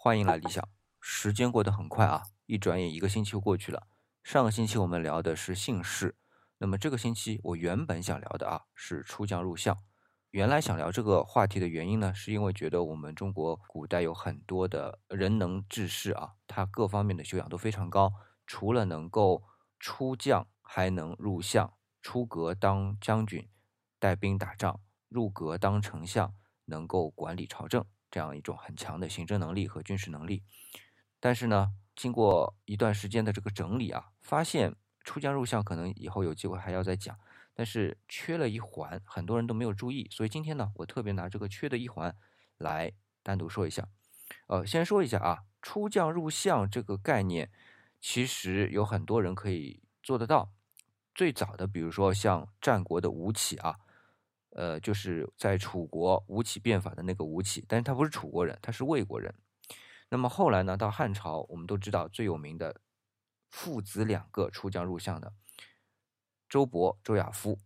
欢迎来理想。时间过得很快啊，一转眼一个星期过去了。上个星期我们聊的是姓氏，那么这个星期我原本想聊的啊是出将入相。原来想聊这个话题的原因呢，是因为觉得我们中国古代有很多的人能治世啊，他各方面的修养都非常高，除了能够出将，还能入相，出阁当将军，带兵打仗，入阁当丞相，能够管理朝政。这样一种很强的行政能力和军事能力，但是呢，经过一段时间的这个整理啊，发现出将入相可能以后有机会还要再讲，但是缺了一环，很多人都没有注意，所以今天呢，我特别拿这个缺的一环来单独说一下。呃，先说一下啊，出将入相这个概念，其实有很多人可以做得到。最早的，比如说像战国的吴起啊。呃，就是在楚国吴起变法的那个吴起，但是他不是楚国人，他是魏国人。那么后来呢，到汉朝，我们都知道最有名的父子两个出将入相的周勃、周亚夫。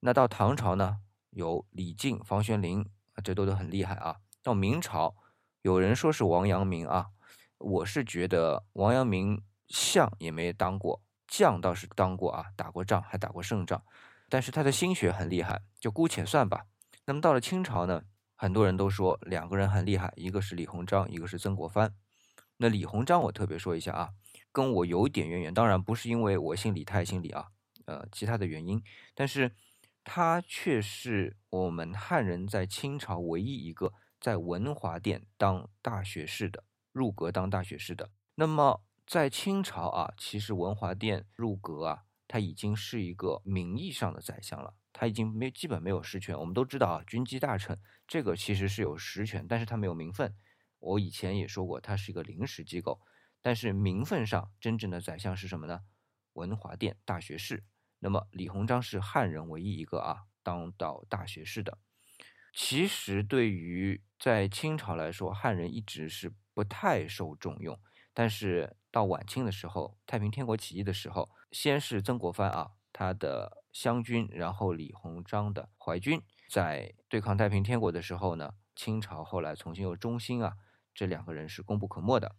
那到唐朝呢，有李靖、房玄龄，这都都很厉害啊。到明朝，有人说是王阳明啊，我是觉得王阳明相也没当过，将倒是当过啊，打过仗，还打过胜仗。但是他的心学很厉害，就姑且算吧。那么到了清朝呢，很多人都说两个人很厉害，一个是李鸿章，一个是曾国藩。那李鸿章我特别说一下啊，跟我有点渊源，当然不是因为我姓李，他也姓李啊，呃，其他的原因。但是他却是我们汉人在清朝唯一一个在文华殿当大学士的，入阁当大学士的。那么在清朝啊，其实文华殿入阁啊。他已经是一个名义上的宰相了，他已经没基本没有实权。我们都知道啊，军机大臣这个其实是有实权，但是他没有名分。我以前也说过，他是一个临时机构，但是名分上真正的宰相是什么呢？文华殿大学士。那么李鸿章是汉人唯一一个啊当到大学士的。其实对于在清朝来说，汉人一直是不太受重用，但是到晚清的时候，太平天国起义的时候。先是曾国藩啊，他的湘军，然后李鸿章的淮军，在对抗太平天国的时候呢，清朝后来重新又中兴啊，这两个人是功不可没的，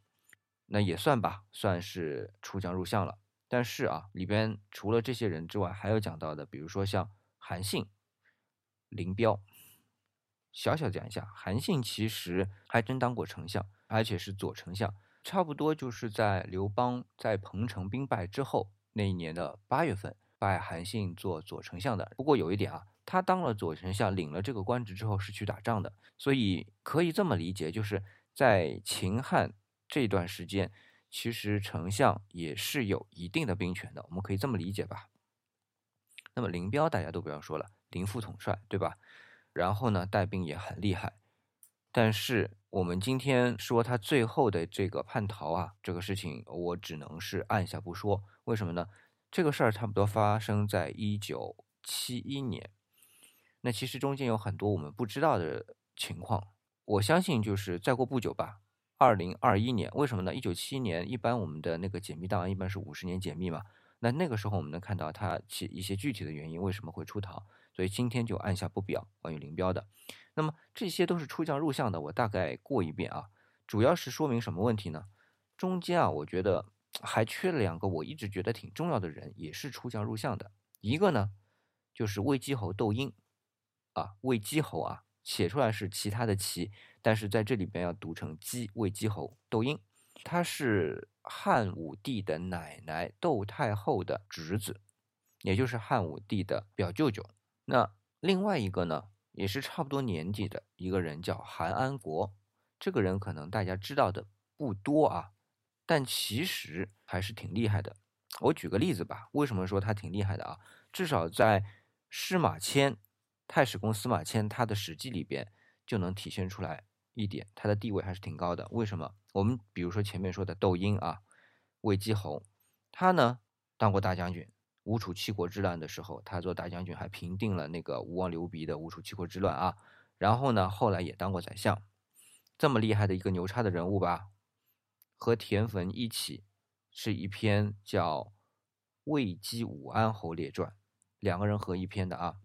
那也算吧，算是出将入相了。但是啊，里边除了这些人之外，还有讲到的，比如说像韩信、林彪。小小讲一下，韩信其实还真当过丞相，而且是左丞相，差不多就是在刘邦在彭城兵败之后。那一年的八月份，拜韩信做左丞相的。不过有一点啊，他当了左丞相，领了这个官职之后是去打仗的，所以可以这么理解，就是在秦汉这段时间，其实丞相也是有一定的兵权的。我们可以这么理解吧。那么林彪大家都不要说了，林副统帅对吧？然后呢，带兵也很厉害。但是我们今天说他最后的这个叛逃啊，这个事情我只能是按下不说。为什么呢？这个事儿差不多发生在一九七一年，那其实中间有很多我们不知道的情况。我相信就是再过不久吧，二零二一年。为什么呢？一九七一年一般我们的那个解密档案一般是五十年解密嘛，那那个时候我们能看到他其一些具体的原因为什么会出逃。所以今天就按下不表关于林彪的。那么这些都是出将入相的，我大概过一遍啊，主要是说明什么问题呢？中间啊，我觉得还缺了两个我一直觉得挺重要的人，也是出将入相的。一个呢，就是魏姬侯窦婴啊，魏姬侯啊，写出来是其他的其，但是在这里边要读成姬，魏姬侯窦婴，他是汉武帝的奶奶窦太后的侄子，也就是汉武帝的表舅舅。那另外一个呢？也是差不多年纪的一个人，叫韩安国。这个人可能大家知道的不多啊，但其实还是挺厉害的。我举个例子吧，为什么说他挺厉害的啊？至少在司马迁、太史公司马迁他的史记里边就能体现出来一点，他的地位还是挺高的。为什么？我们比如说前面说的窦婴啊，魏姬侯，他呢当过大将军。吴楚七国之乱的时候，他做大将军，还平定了那个吴王刘鼻的吴楚七国之乱啊。然后呢，后来也当过宰相，这么厉害的一个牛叉的人物吧。和田汾一起，是一篇叫《魏姬武安侯列传》，两个人合一篇的啊。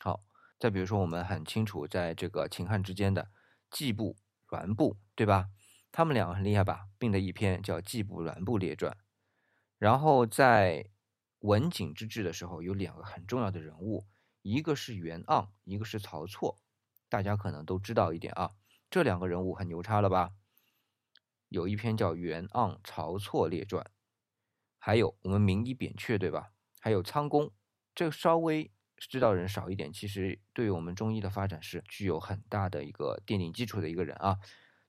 好，再比如说我们很清楚，在这个秦汉之间的季布栾布，对吧？他们两个很厉害吧，并的一篇叫《季布栾布列传》。然后在文景之治的时候，有两个很重要的人物，一个是袁盎，一个是曹错，大家可能都知道一点啊。这两个人物很牛叉了吧？有一篇叫《袁盎曹错列传》，还有我们名医扁鹊，对吧？还有仓公，这稍微知道人少一点，其实对于我们中医的发展是具有很大的一个奠定基础的一个人啊。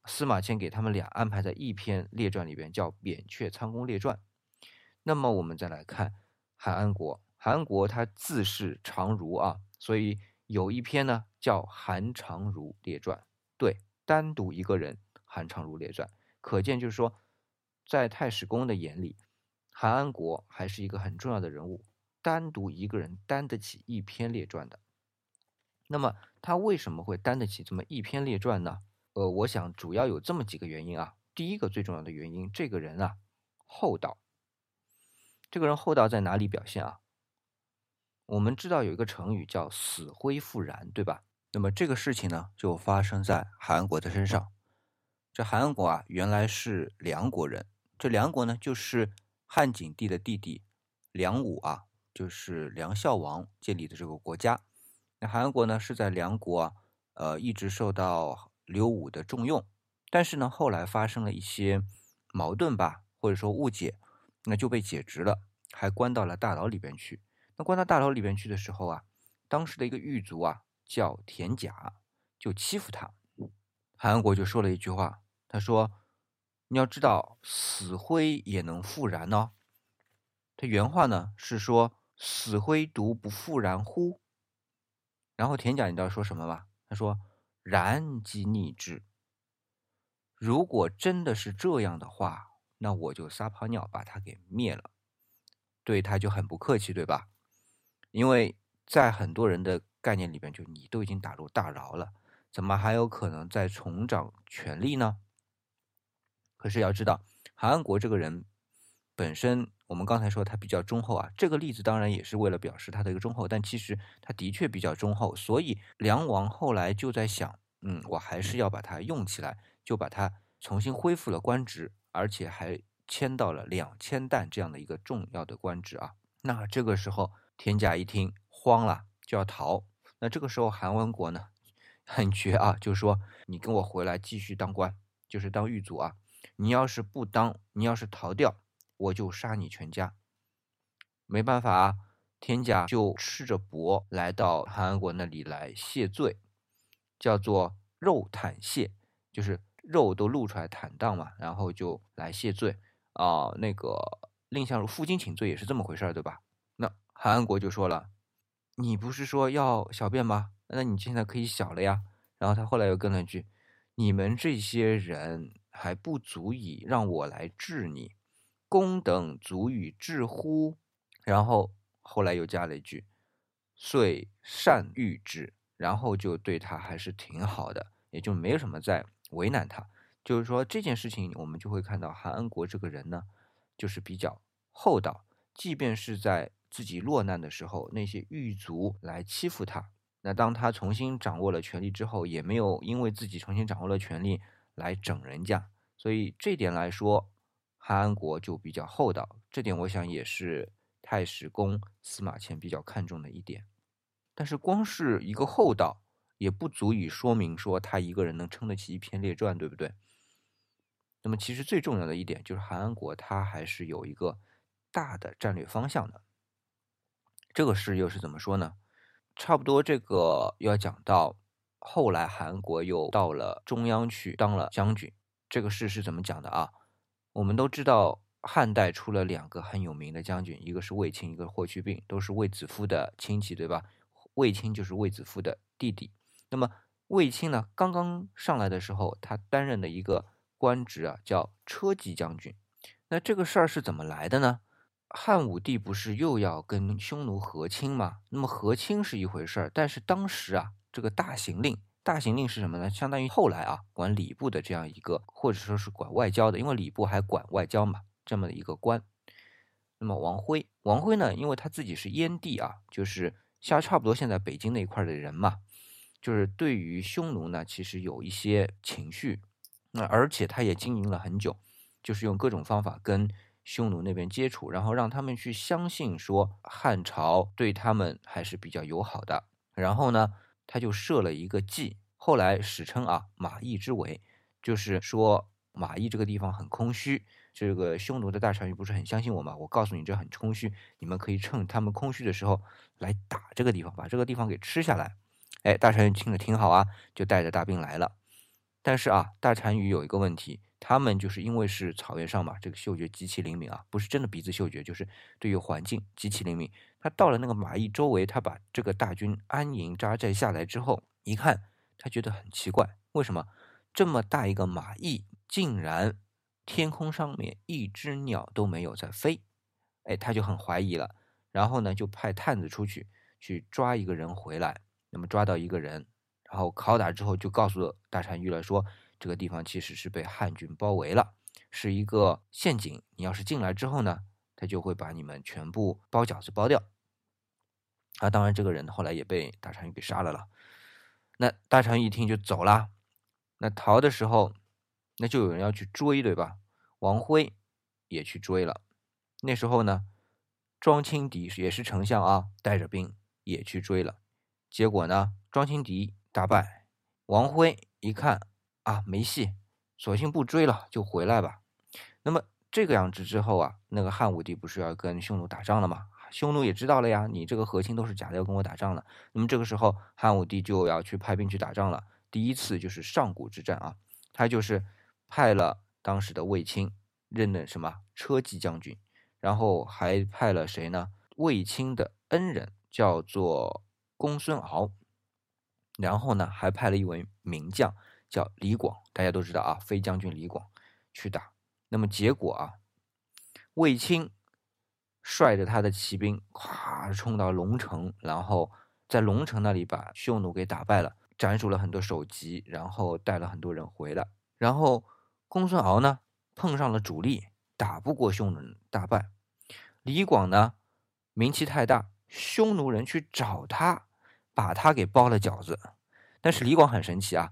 司马迁给他们俩安排在一篇列传里边，叫《扁鹊仓公列传》。那么我们再来看韩安国，韩国他自是常如啊，所以有一篇呢叫《韩常如列传》，对，单独一个人《韩常如列传》，可见就是说，在太史公的眼里，韩安国还是一个很重要的人物，单独一个人担得起一篇列传的。那么他为什么会担得起这么一篇列传呢？呃，我想主要有这么几个原因啊。第一个最重要的原因，这个人啊厚道。这个人厚道在哪里表现啊？我们知道有一个成语叫“死灰复燃”，对吧？那么这个事情呢，就发生在韩国的身上。这韩国啊，原来是梁国人。这梁国呢，就是汉景帝的弟弟梁武啊，就是梁孝王建立的这个国家。那韩国呢，是在梁国啊，呃，一直受到刘武的重用。但是呢，后来发生了一些矛盾吧，或者说误解。那就被解职了，还关到了大牢里边去。那关到大牢里边去的时候啊，当时的一个狱卒啊叫田甲，就欺负他。韩国就说了一句话，他说：“你要知道，死灰也能复燃哦。”他原话呢是说：“死灰独不复燃乎？”然后田甲你知道说什么吗？他说：“燃即逆之。”如果真的是这样的话。那我就撒泡尿把他给灭了，对他就很不客气，对吧？因为在很多人的概念里边，就你都已经打入大牢了，怎么还有可能再重掌权力呢？可是要知道，韩安国这个人本身，我们刚才说他比较忠厚啊，这个例子当然也是为了表示他的一个忠厚，但其实他的确比较忠厚，所以梁王后来就在想，嗯，我还是要把他用起来，就把他重新恢复了官职。而且还迁到了两千担这样的一个重要的官职啊。那这个时候，田甲一听慌了，就要逃。那这个时候，韩文国呢很绝啊，就说：“你跟我回来继续当官，就是当狱卒啊。你要是不当，你要是逃掉，我就杀你全家。”没办法啊，田甲就赤着脖来到韩安国那里来谢罪，叫做肉袒谢，就是。肉都露出来坦荡嘛，然后就来谢罪啊。那个蔺相如负荆请罪也是这么回事对吧？那韩安国就说了：“你不是说要小便吗？那你现在可以小了呀。”然后他后来又跟了一句：“你们这些人还不足以让我来治你，公等足以治乎？”然后后来又加了一句：“遂善遇之。”然后就对他还是挺好的，也就没有什么在。为难他，就是说这件事情，我们就会看到韩安国这个人呢，就是比较厚道。即便是在自己落难的时候，那些狱卒来欺负他，那当他重新掌握了权力之后，也没有因为自己重新掌握了权力来整人家。所以这点来说，韩安国就比较厚道。这点我想也是太史公司马迁比较看重的一点。但是光是一个厚道。也不足以说明说他一个人能撑得起一篇列传，对不对？那么其实最重要的一点就是韩国他还是有一个大的战略方向的。这个事又是怎么说呢？差不多这个要讲到后来韩国又到了中央去当了将军，这个事是怎么讲的啊？我们都知道汉代出了两个很有名的将军，一个是卫青，一个是霍去病，都是卫子夫的亲戚，对吧？卫青就是卫子夫的弟弟。那么卫青呢？刚刚上来的时候，他担任的一个官职啊，叫车骑将军。那这个事儿是怎么来的呢？汉武帝不是又要跟匈奴和亲吗？那么和亲是一回事儿，但是当时啊，这个大行令，大行令是什么呢？相当于后来啊，管礼部的这样一个，或者说是管外交的，因为礼部还管外交嘛，这么的一个官。那么王辉，王辉呢，因为他自己是燕地啊，就是像差不多现在北京那一块的人嘛。就是对于匈奴呢，其实有一些情绪，那而且他也经营了很久，就是用各种方法跟匈奴那边接触，然后让他们去相信说汉朝对他们还是比较友好的。然后呢，他就设了一个计，后来史称啊马邑之围，就是说马邑这个地方很空虚。这个匈奴的大单于不是很相信我吗？我告诉你，这很空虚，你们可以趁他们空虚的时候来打这个地方，把这个地方给吃下来。哎，大单于听着挺好啊，就带着大兵来了。但是啊，大单于有一个问题，他们就是因为是草原上嘛，这个嗅觉极其灵敏啊，不是真的鼻子嗅觉，就是对于环境极其灵敏。他到了那个马邑周围，他把这个大军安营扎寨下来之后，一看，他觉得很奇怪，为什么这么大一个马邑竟然？天空上面一只鸟都没有在飞，哎，他就很怀疑了。然后呢，就派探子出去去抓一个人回来。那么抓到一个人，然后拷打之后，就告诉大单于了，说这个地方其实是被汉军包围了，是一个陷阱。你要是进来之后呢，他就会把你们全部包饺子包掉。啊，当然这个人后来也被大单于给杀了了。那大单于一听就走了。那逃的时候。那就有人要去追，对吧？王辉也去追了。那时候呢，庄青敌也是丞相啊，带着兵也去追了。结果呢，庄钦敌大败。王辉一看啊，没戏，索性不追了，就回来吧。那么这个样子之后啊，那个汉武帝不是要跟匈奴打仗了吗？匈奴也知道了呀，你这个和亲都是假的，要跟我打仗了。那么这个时候，汉武帝就要去派兵去打仗了。第一次就是上古之战啊，他就是。派了当时的卫青任的什么车骑将军，然后还派了谁呢？卫青的恩人叫做公孙敖，然后呢还派了一位名将叫李广，大家都知道啊，飞将军李广去打。那么结果啊，卫青率着他的骑兵咵冲到龙城，然后在龙城那里把匈奴给打败了，斩首了很多首级，然后带了很多人回来，然后。公孙敖呢碰上了主力，打不过匈奴，大败。李广呢名气太大，匈奴人去找他，把他给包了饺子。但是李广很神奇啊，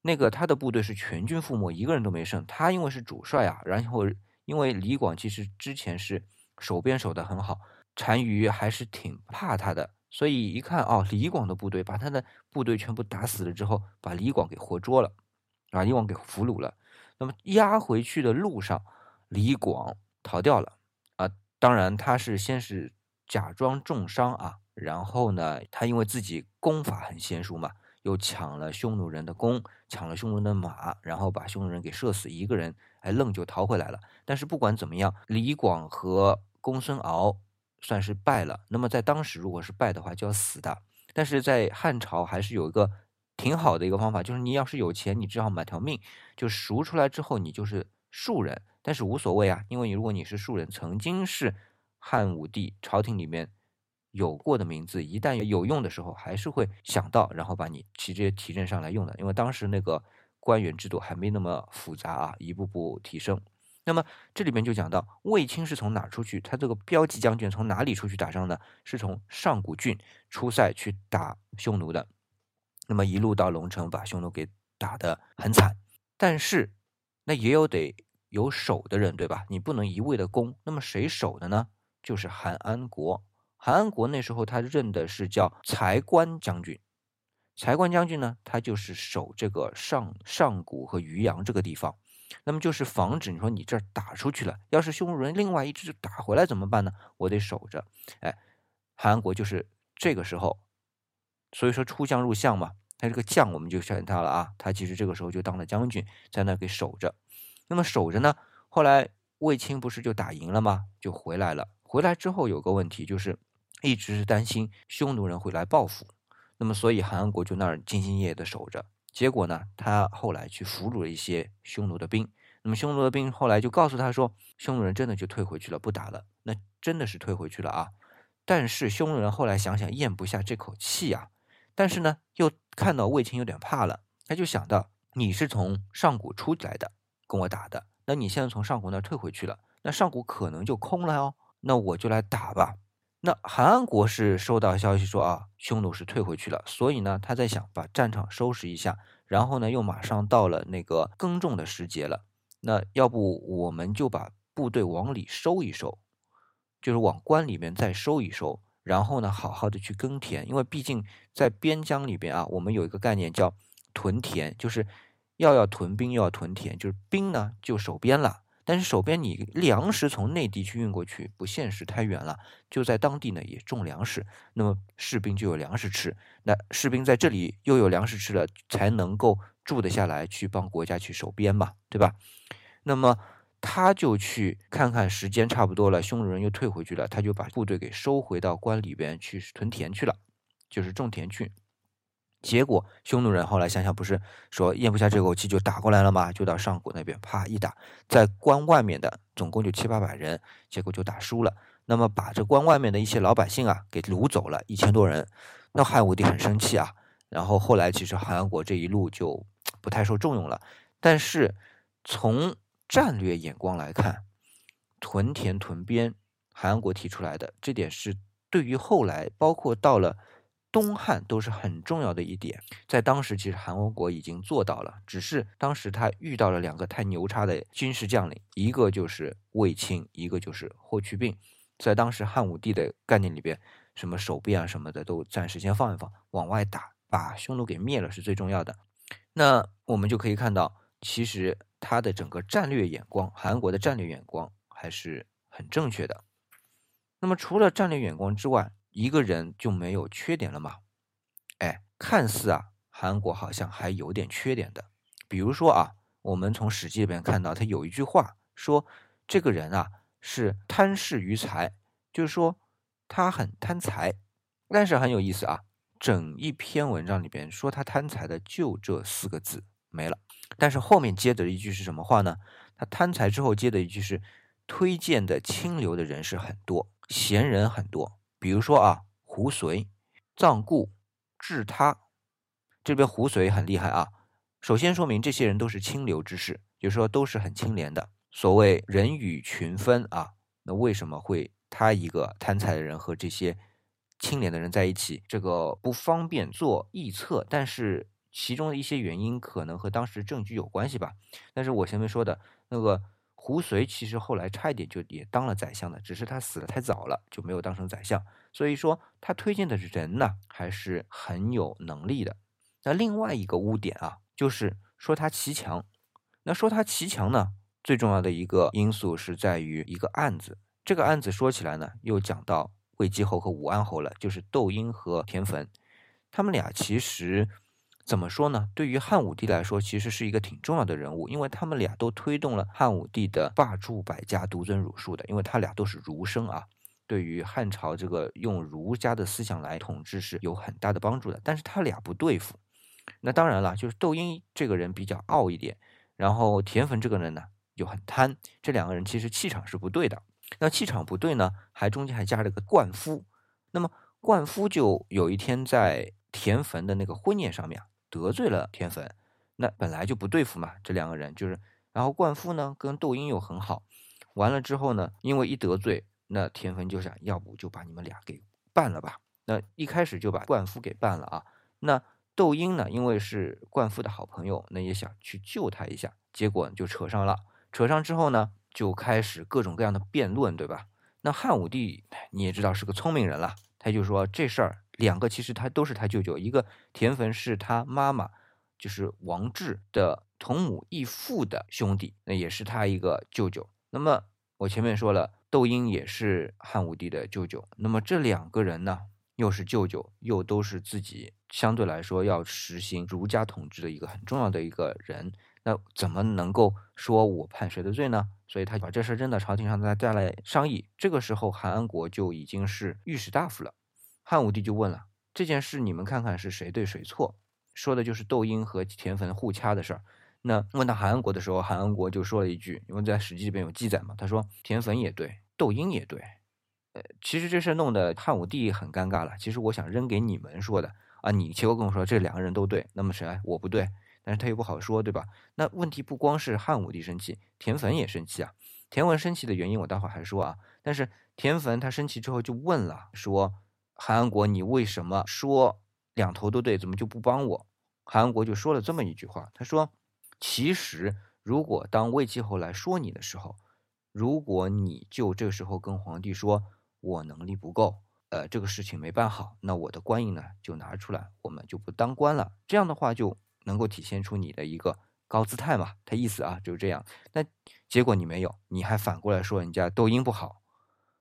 那个他的部队是全军覆没，一个人都没剩。他因为是主帅啊，然后因为李广其实之前是守边守得很好，单于还是挺怕他的，所以一看哦，李广的部队把他的部队全部打死了之后，把李广给活捉了，把李广给俘虏了。那么押回去的路上，李广逃掉了啊！当然，他是先是假装重伤啊，然后呢，他因为自己功法很娴熟嘛，又抢了匈奴人的弓，抢了匈奴人的马，然后把匈奴人给射死一个人，哎，愣就逃回来了。但是不管怎么样，李广和公孙敖算是败了。那么在当时，如果是败的话，就要死的。但是在汉朝，还是有一个。挺好的一个方法，就是你要是有钱，你只好买条命，就赎出来之后，你就是庶人，但是无所谓啊，因为你如果你是庶人，曾经是汉武帝朝廷里面有过的名字，一旦有用的时候，还是会想到，然后把你直接提升上来用的，因为当时那个官员制度还没那么复杂啊，一步步提升。那么这里面就讲到卫青是从哪出去，他这个骠骑将军从哪里出去打仗呢？是从上古郡出塞去打匈奴的。那么一路到龙城，把匈奴给打得很惨，但是那也有得有守的人，对吧？你不能一味的攻。那么谁守的呢？就是韩安国。韩安国那时候他任的是叫财官将军，财官将军呢，他就是守这个上上谷和渔阳这个地方。那么就是防止你说你这儿打出去了，要是匈奴人另外一支打回来怎么办呢？我得守着。哎，韩国就是这个时候，所以说出将入相嘛。他这个将我们就选他了啊，他其实这个时候就当了将军，在那给守着。那么守着呢，后来卫青不是就打赢了吗？就回来了。回来之后有个问题，就是一直是担心匈奴人会来报复。那么所以韩国就那儿兢兢业业的守着。结果呢，他后来去俘虏了一些匈奴的兵。那么匈奴的兵后来就告诉他说，匈奴人真的就退回去了，不打了。那真的是退回去了啊。但是匈奴人后来想想咽不下这口气啊。但是呢，又看到卫青有点怕了，他就想到你是从上古出来的，跟我打的，那你现在从上古那退回去了，那上古可能就空了哦，那我就来打吧。那韩安国是收到消息说啊，匈奴是退回去了，所以呢，他在想把战场收拾一下，然后呢又马上到了那个耕种的时节了，那要不我们就把部队往里收一收，就是往关里面再收一收，然后呢好好的去耕田，因为毕竟在边疆里边啊，我们有一个概念叫屯田，就是要要屯兵又要屯田，就是兵呢就守边了。但是手边你粮食从内地去运过去不现实，太远了。就在当地呢也种粮食，那么士兵就有粮食吃。那士兵在这里又有粮食吃了，才能够住得下来，去帮国家去守边嘛，对吧？那么他就去看看时间差不多了，匈奴人又退回去了，他就把部队给收回到关里边去屯田去了，就是种田去。结果匈奴人后来想想，不是说咽不下这口气就打过来了吗？就到上古那边啪一打，在关外面的总共就七八百人，结果就打输了。那么把这关外面的一些老百姓啊给掳走了一千多人，那汉武帝很生气啊。然后后来其实韩国这一路就不太受重用了。但是从战略眼光来看，屯田屯边，韩国提出来的这点是对于后来包括到了。东汉都是很重要的一点，在当时其实韩国国已经做到了，只是当时他遇到了两个太牛叉的军事将领，一个就是卫青，一个就是霍去病。在当时汉武帝的概念里边，什么守边啊什么的都暂时先放一放，往外打，把匈奴给灭了是最重要的。那我们就可以看到，其实他的整个战略眼光，韩国的战略眼光还是很正确的。那么除了战略眼光之外，一个人就没有缺点了吗？哎，看似啊，韩国好像还有点缺点的。比如说啊，我们从《史记》里边看到，他有一句话说，这个人啊是贪嗜于财，就是说他很贪财。但是很有意思啊，整一篇文章里边说他贪财的就这四个字没了。但是后面接的一句是什么话呢？他贪财之后接的一句是，推荐的清流的人士很多，贤人很多。比如说啊，胡遂、臧固、智他，这边胡遂很厉害啊。首先说明这些人都是清流之士，就是说都是很清廉的。所谓人与群分啊，那为什么会他一个贪财的人和这些清廉的人在一起？这个不方便做臆测，但是其中的一些原因可能和当时证据有关系吧。但是我前面说的那个。胡遂其实后来差一点就也当了宰相的，只是他死的太早了，就没有当成宰相。所以说他推荐的人呢，还是很有能力的。那另外一个污点啊，就是说他骑墙。那说他骑墙呢，最重要的一个因素是在于一个案子。这个案子说起来呢，又讲到魏姬侯和武安侯了，就是窦婴和田汾，他们俩其实。怎么说呢？对于汉武帝来说，其实是一个挺重要的人物，因为他们俩都推动了汉武帝的罢黜百家、独尊儒术的。因为他俩都是儒生啊，对于汉朝这个用儒家的思想来统治是有很大的帮助的。但是他俩不对付。那当然了，就是窦婴这个人比较傲一点，然后田汾这个人呢又很贪。这两个人其实气场是不对的。那气场不对呢，还中间还加了个灌夫。那么灌夫就有一天在田汾的那个婚宴上面。得罪了田汾，那本来就不对付嘛。这两个人就是，然后灌夫呢跟窦婴又很好，完了之后呢，因为一得罪，那田汾就想要不就把你们俩给办了吧。那一开始就把灌夫给办了啊。那窦婴呢，因为是灌夫的好朋友，那也想去救他一下，结果就扯上了。扯上之后呢，就开始各种各样的辩论，对吧？那汉武帝你也知道是个聪明人了，他就说这事儿。两个其实他都是他舅舅，一个田汾是他妈妈，就是王志的同母异父的兄弟，那也是他一个舅舅。那么我前面说了，窦婴也是汉武帝的舅舅。那么这两个人呢，又是舅舅，又都是自己相对来说要实行儒家统治的一个很重要的一个人，那怎么能够说我判谁的罪呢？所以他把这事扔到朝廷上，再再来商议。这个时候，韩安国就已经是御史大夫了。汉武帝就问了这件事，你们看看是谁对谁错？说的就是窦婴和田汾互掐的事儿。那问到韩安国的时候，韩安国就说了一句，因为在《史记》里边有记载嘛，他说田汾也对，窦婴也对。呃，其实这事弄得汉武帝很尴尬了。其实我想扔给你们说的啊，你结果跟我说这两个人都对，那么谁我不对？但是他又不好说，对吧？那问题不光是汉武帝生气，田汾也生气啊。田汾生气的原因我待会儿还说啊。但是田汾他生气之后就问了，说。韩国，你为什么说两头都对？怎么就不帮我？韩安国就说了这么一句话，他说：“其实如果当魏继侯来说你的时候，如果你就这个时候跟皇帝说我能力不够，呃，这个事情没办好，那我的官印呢就拿出来，我们就不当官了。这样的话就能够体现出你的一个高姿态嘛。他意思啊就是这样。那结果你没有，你还反过来说人家窦婴不好，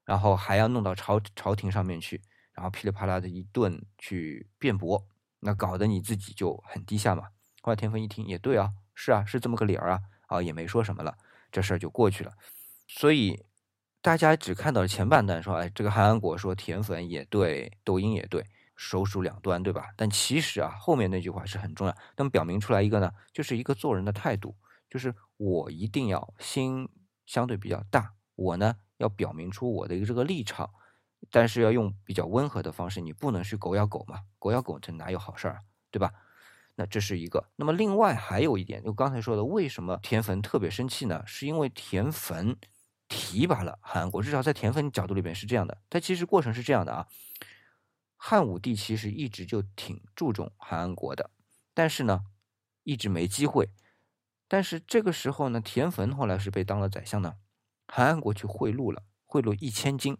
然后还要弄到朝朝廷上面去，然后噼里啪啦的一顿去辩驳。”那搞得你自己就很低下嘛。后来田汾一听也对啊，是啊，是这么个理儿啊，啊也没说什么了，这事儿就过去了。所以大家只看到了前半段，说哎，这个韩安国说田汾也对，抖音也对，手数两端，对吧？但其实啊，后面那句话是很重要，那么表明出来一个呢，就是一个做人的态度，就是我一定要心相对比较大，我呢要表明出我的一个这个立场。但是要用比较温和的方式，你不能去狗咬狗嘛，狗咬狗这哪有好事儿，对吧？那这是一个。那么另外还有一点，就刚才说的，为什么田汾特别生气呢？是因为田汾提拔了韩国，至少在田汾角度里边是这样的。他其实过程是这样的啊，汉武帝其实一直就挺注重韩安国的，但是呢，一直没机会。但是这个时候呢，田汾后来是被当了宰相呢，韩安国去贿赂了，贿赂一千金。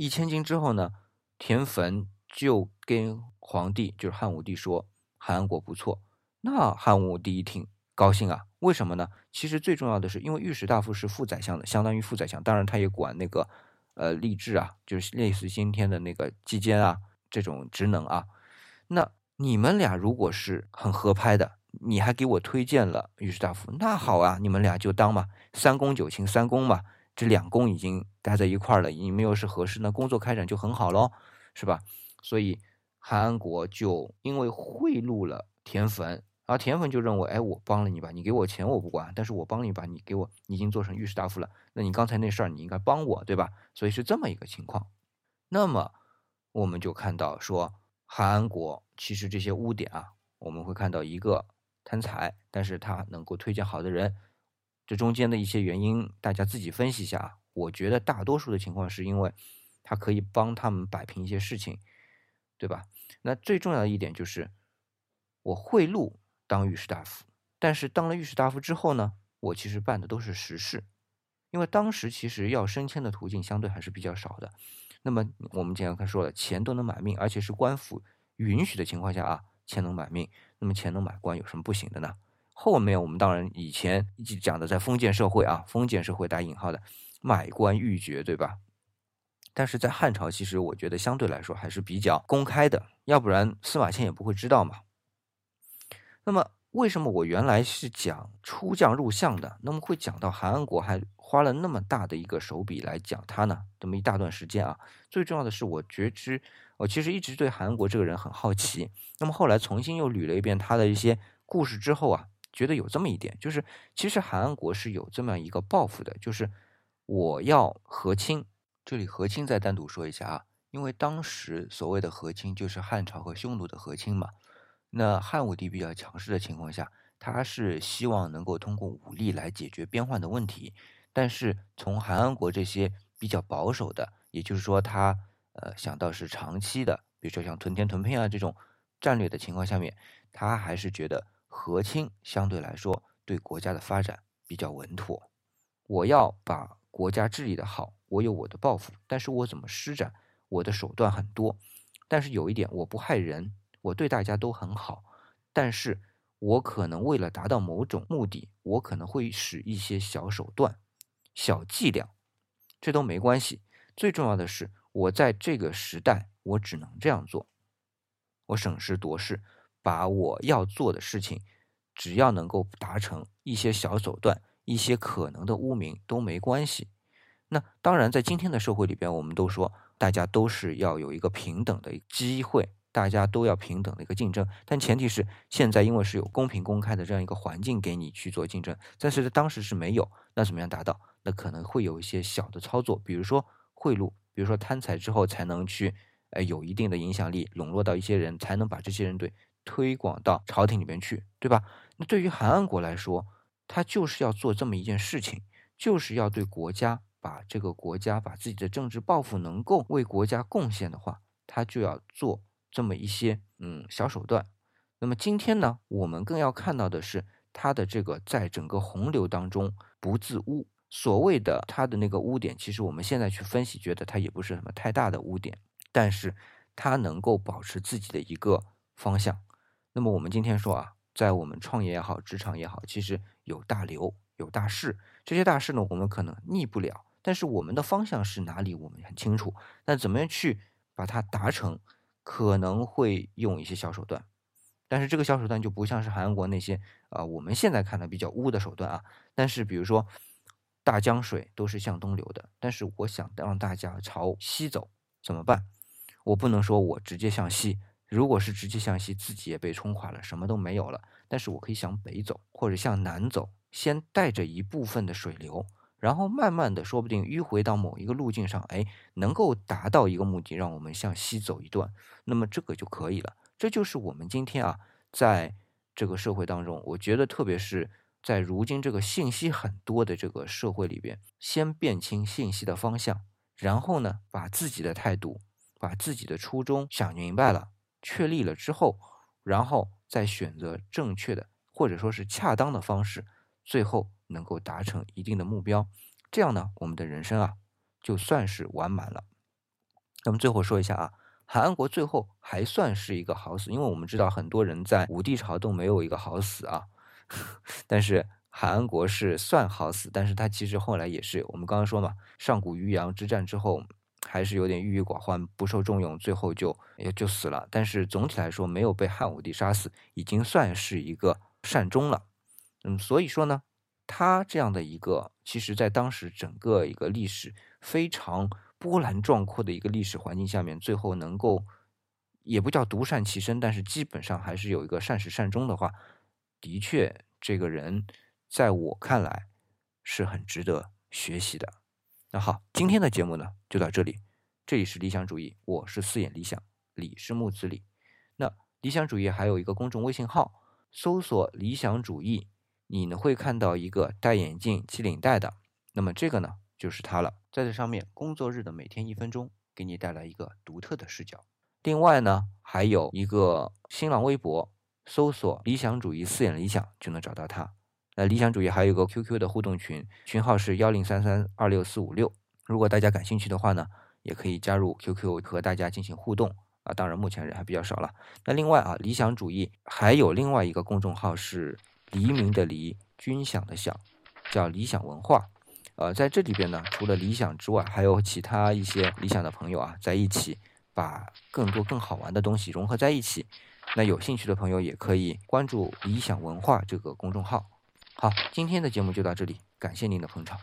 一千金之后呢，田汾就跟皇帝，就是汉武帝说韩国不错。那汉武帝一听高兴啊，为什么呢？其实最重要的是，因为御史大夫是副宰相的，相当于副宰相，当然他也管那个呃吏治啊，就是类似今天的那个纪监啊这种职能啊。那你们俩如果是很合拍的，你还给我推荐了御史大夫，那好啊，你们俩就当嘛，三公九卿，三公嘛。这两宫已经待在一块儿了，你们又是合适，那工作开展就很好喽，是吧？所以韩安国就因为贿赂了田汾，然后田汾就认为，哎，我帮了你吧，你给我钱我不管，但是我帮你吧，你给我，你已经做成御史大夫了，那你刚才那事儿你应该帮我，对吧？所以是这么一个情况。那么我们就看到说，韩安国其实这些污点啊，我们会看到一个贪财，但是他能够推荐好的人。这中间的一些原因，大家自己分析一下啊。我觉得大多数的情况是因为，他可以帮他们摆平一些事情，对吧？那最重要的一点就是，我贿赂当御史大夫，但是当了御史大夫之后呢，我其实办的都是实事，因为当时其实要升迁的途径相对还是比较少的。那么我们经常看说了，钱都能买命，而且是官府允许的情况下啊，钱能买命，那么钱能买官有什么不行的呢？后面我们当然以前一直讲的在封建社会啊，封建社会打引号的买官鬻爵，对吧？但是在汉朝，其实我觉得相对来说还是比较公开的，要不然司马迁也不会知道嘛。那么为什么我原来是讲出将入相的，那么会讲到韩安国还花了那么大的一个手笔来讲他呢？这么一大段时间啊，最重要的是我觉知，我其实一直对韩安国这个人很好奇。那么后来重新又捋了一遍他的一些故事之后啊。觉得有这么一点，就是其实韩安国是有这么样一个抱负的，就是我要和亲。这里和亲再单独说一下啊，因为当时所谓的和亲就是汉朝和匈奴的和亲嘛。那汉武帝比较强势的情况下，他是希望能够通过武力来解决边患的问题。但是从韩安国这些比较保守的，也就是说他呃想到是长期的，比如说像屯田屯聘啊这种战略的情况下面，他还是觉得。和亲相对来说对国家的发展比较稳妥。我要把国家治理的好，我有我的抱负，但是我怎么施展，我的手段很多。但是有一点，我不害人，我对大家都很好。但是我可能为了达到某种目的，我可能会使一些小手段、小伎俩，这都没关系。最重要的是，我在这个时代，我只能这样做，我审时度势。把我要做的事情，只要能够达成一些小手段，一些可能的污名都没关系。那当然，在今天的社会里边，我们都说大家都是要有一个平等的机会，大家都要平等的一个竞争。但前提是现在因为是有公平公开的这样一个环境给你去做竞争，但是当时是没有。那怎么样达到？那可能会有一些小的操作，比如说贿赂，比如说贪财之后才能去，呃，有一定的影响力，笼络到一些人，才能把这些人对。推广到朝廷里面去，对吧？那对于韩安国来说，他就是要做这么一件事情，就是要对国家把这个国家把自己的政治抱负能够为国家贡献的话，他就要做这么一些嗯小手段。那么今天呢，我们更要看到的是他的这个在整个洪流当中不自污。所谓的他的那个污点，其实我们现在去分析，觉得他也不是什么太大的污点，但是他能够保持自己的一个方向。那么我们今天说啊，在我们创业也好，职场也好，其实有大流，有大势，这些大势呢，我们可能逆不了，但是我们的方向是哪里，我们很清楚。那怎么样去把它达成，可能会用一些小手段，但是这个小手段就不像是韩国那些啊，我们现在看的比较污的手段啊。但是比如说。大江水都是向东流的，但是我想让大家朝西走，怎么办？我不能说我直接向西，如果是直接向西，自己也被冲垮了，什么都没有了。但是我可以向北走，或者向南走，先带着一部分的水流，然后慢慢的，说不定迂回到某一个路径上，哎，能够达到一个目的，让我们向西走一段，那么这个就可以了。这就是我们今天啊，在这个社会当中，我觉得特别是。在如今这个信息很多的这个社会里边，先辨清信息的方向，然后呢，把自己的态度、把自己的初衷想明白了、确立了之后，然后再选择正确的或者说是恰当的方式，最后能够达成一定的目标，这样呢，我们的人生啊，就算是完满了。那么最后说一下啊，韩安国最后还算是一个好死，因为我们知道很多人在武帝朝都没有一个好死啊。但是韩安国是算好死，但是他其实后来也是我们刚刚说嘛，上古渔阳之战之后还是有点郁郁寡欢，不受重用，最后就也就死了。但是总体来说没有被汉武帝杀死，已经算是一个善终了。嗯，所以说呢，他这样的一个，其实在当时整个一个历史非常波澜壮阔的一个历史环境下面，最后能够也不叫独善其身，但是基本上还是有一个善始善终的话。的确，这个人在我看来是很值得学习的。那好，今天的节目呢就到这里。这里是理想主义，我是四眼理想，李是木子李。那理想主义还有一个公众微信号，搜索“理想主义”，你呢会看到一个戴眼镜系领带的，那么这个呢就是他了。在这上面，工作日的每天一分钟，给你带来一个独特的视角。另外呢，还有一个新浪微博。搜索“理想主义四眼理想”就能找到他。那理想主义还有一个 QQ 的互动群，群号是幺零三三二六四五六。如果大家感兴趣的话呢，也可以加入 QQ 和大家进行互动啊。当然，目前人还比较少了。那另外啊，理想主义还有另外一个公众号是“黎明的黎，军饷的饷”，叫理想文化。呃，在这里边呢，除了理想之外，还有其他一些理想的朋友啊，在一起把更多更好玩的东西融合在一起。那有兴趣的朋友也可以关注“理想文化”这个公众号。好，今天的节目就到这里，感谢您的捧场。